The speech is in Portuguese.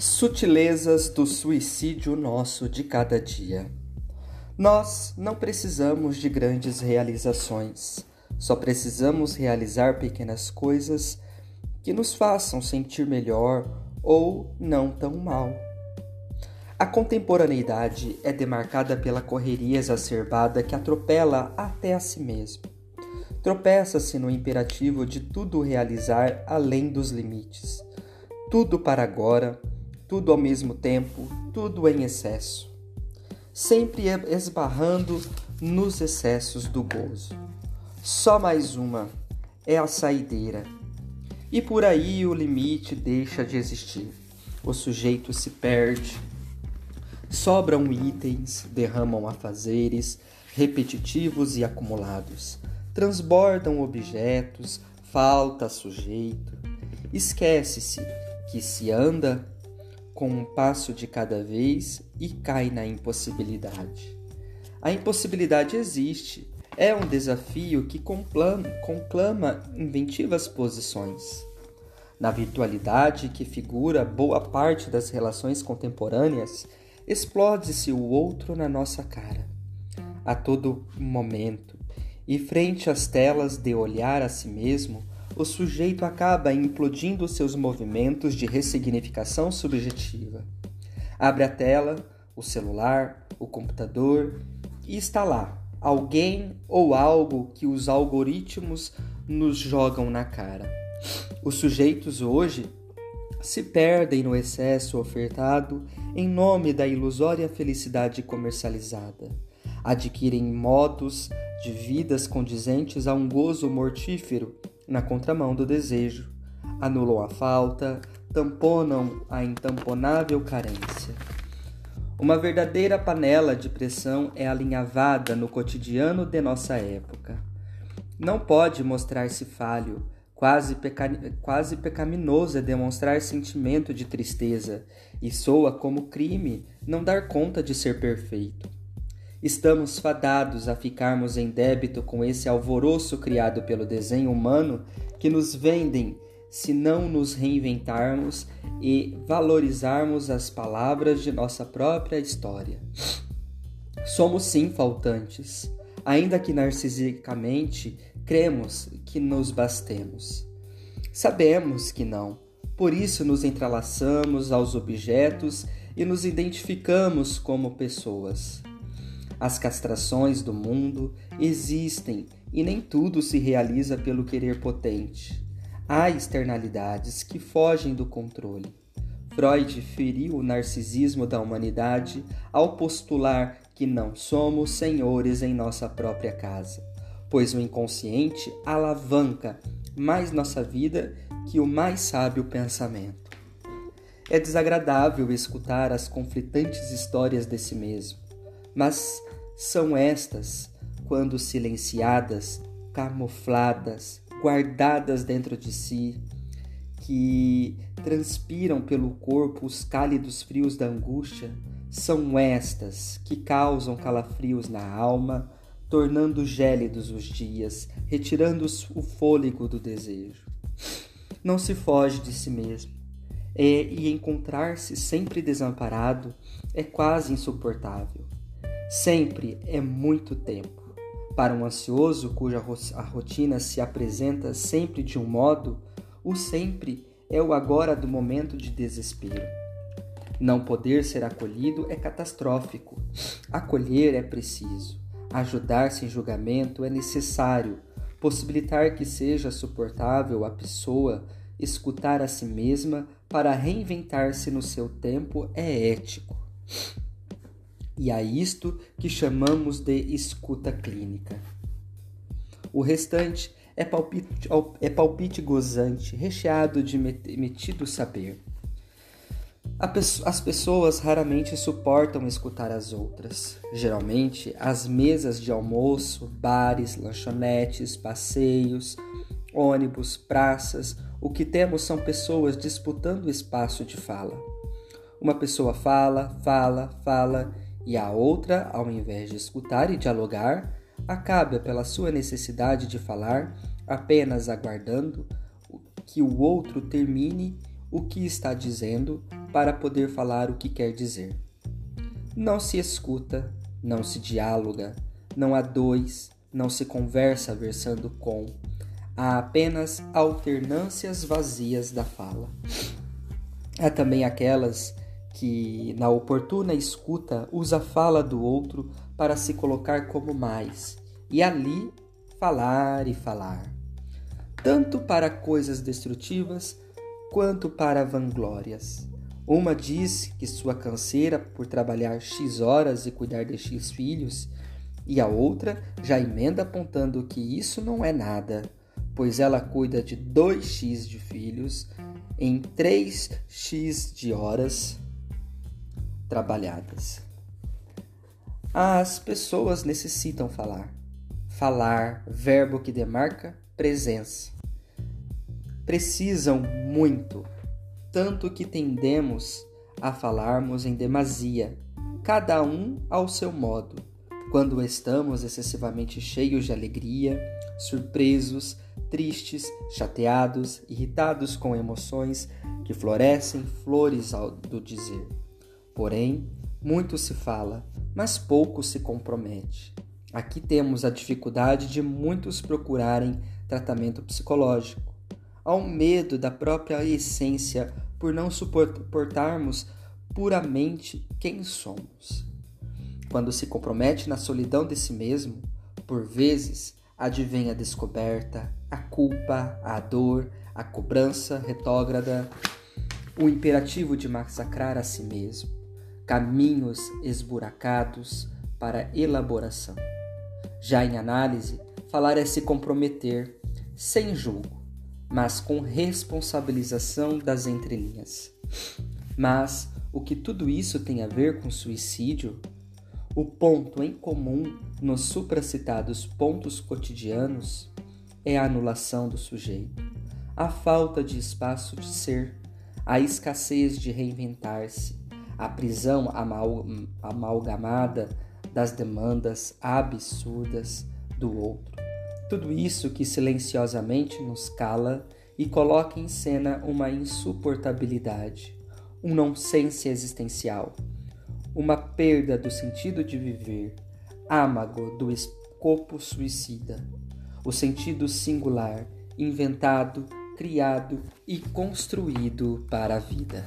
Sutilezas do suicídio nosso de cada dia. Nós não precisamos de grandes realizações, só precisamos realizar pequenas coisas que nos façam sentir melhor ou não tão mal. A contemporaneidade é demarcada pela correria exacerbada que atropela até a si mesmo. Tropeça-se no imperativo de tudo realizar além dos limites. Tudo para agora, tudo ao mesmo tempo, tudo em excesso, sempre esbarrando nos excessos do gozo. Só mais uma é a saideira. E por aí o limite deixa de existir. O sujeito se perde. Sobram itens, derramam afazeres, repetitivos e acumulados. Transbordam objetos, falta sujeito. Esquece-se que se anda com um passo de cada vez e cai na impossibilidade. A impossibilidade existe, é um desafio que conclama, inventivas posições. Na virtualidade que figura boa parte das relações contemporâneas, explode-se o outro na nossa cara, a todo momento, e frente às telas de olhar a si mesmo, o sujeito acaba implodindo seus movimentos de ressignificação subjetiva. Abre a tela, o celular, o computador e está lá alguém ou algo que os algoritmos nos jogam na cara. Os sujeitos hoje se perdem no excesso ofertado em nome da ilusória felicidade comercializada. Adquirem modos de vidas condizentes a um gozo mortífero na contramão do desejo, anulam a falta, tamponam a intamponável carência. Uma verdadeira panela de pressão é alinhavada no cotidiano de nossa época. Não pode mostrar-se falho, quase, peca... quase pecaminoso é demonstrar sentimento de tristeza, e soa como crime não dar conta de ser perfeito. Estamos fadados a ficarmos em débito com esse alvoroço criado pelo desenho humano que nos vendem se não nos reinventarmos e valorizarmos as palavras de nossa própria história. Somos sim faltantes, ainda que narcisicamente cremos que nos bastemos. Sabemos que não, por isso nos entrelaçamos aos objetos e nos identificamos como pessoas. As castrações do mundo existem e nem tudo se realiza pelo querer potente. Há externalidades que fogem do controle. Freud feriu o narcisismo da humanidade ao postular que não somos senhores em nossa própria casa, pois o inconsciente alavanca mais nossa vida que o mais sábio pensamento. É desagradável escutar as conflitantes histórias desse mesmo, mas são estas, quando silenciadas, camufladas, guardadas dentro de si, que transpiram pelo corpo os cálidos frios da angústia, são estas que causam calafrios na alma, tornando gélidos os dias, retirando o fôlego do desejo. Não se foge de si mesmo, é, e encontrar-se sempre desamparado é quase insuportável. Sempre é muito tempo. Para um ansioso cuja a rotina se apresenta sempre de um modo, o sempre é o agora do momento de desespero. Não poder ser acolhido é catastrófico. Acolher é preciso. Ajudar sem julgamento é necessário. Possibilitar que seja suportável a pessoa escutar a si mesma para reinventar-se no seu tempo é ético e a isto que chamamos de escuta clínica. O restante é palpite, é palpite gozante, recheado de metido saber. As pessoas raramente suportam escutar as outras. Geralmente, as mesas de almoço, bares, lanchonetes, passeios, ônibus, praças, o que temos são pessoas disputando o espaço de fala. Uma pessoa fala, fala, fala e a outra, ao invés de escutar e dialogar, acaba pela sua necessidade de falar, apenas aguardando que o outro termine o que está dizendo para poder falar o que quer dizer. Não se escuta, não se dialoga, não há dois, não se conversa versando com, há apenas alternâncias vazias da fala. Há também aquelas que, na oportuna escuta, usa a fala do outro para se colocar como mais, e ali falar e falar, tanto para coisas destrutivas quanto para vanglórias. Uma diz que sua canseira por trabalhar X horas e cuidar de X filhos, e a outra já emenda apontando que isso não é nada, pois ela cuida de 2x de filhos em 3x de horas trabalhadas. As pessoas necessitam falar. Falar, verbo que demarca presença. Precisam muito, tanto que tendemos a falarmos em demasia, cada um ao seu modo, quando estamos excessivamente cheios de alegria, surpresos, tristes, chateados, irritados com emoções que florescem flores ao do dizer. Porém, muito se fala, mas pouco se compromete. Aqui temos a dificuldade de muitos procurarem tratamento psicológico, ao medo da própria essência por não suportarmos puramente quem somos. Quando se compromete na solidão de si mesmo, por vezes advém a descoberta, a culpa, a dor, a cobrança retrógrada, o imperativo de massacrar a si mesmo caminhos esburacados para elaboração. Já em análise, falar é se comprometer, sem julgo, mas com responsabilização das entrelinhas. Mas o que tudo isso tem a ver com suicídio? O ponto em comum nos supracitados pontos cotidianos é a anulação do sujeito, a falta de espaço de ser, a escassez de reinventar-se, a prisão amal amalgamada das demandas absurdas do outro. Tudo isso que silenciosamente nos cala e coloca em cena uma insuportabilidade, um nonsense existencial, uma perda do sentido de viver, âmago do escopo suicida, o sentido singular, inventado, criado e construído para a vida.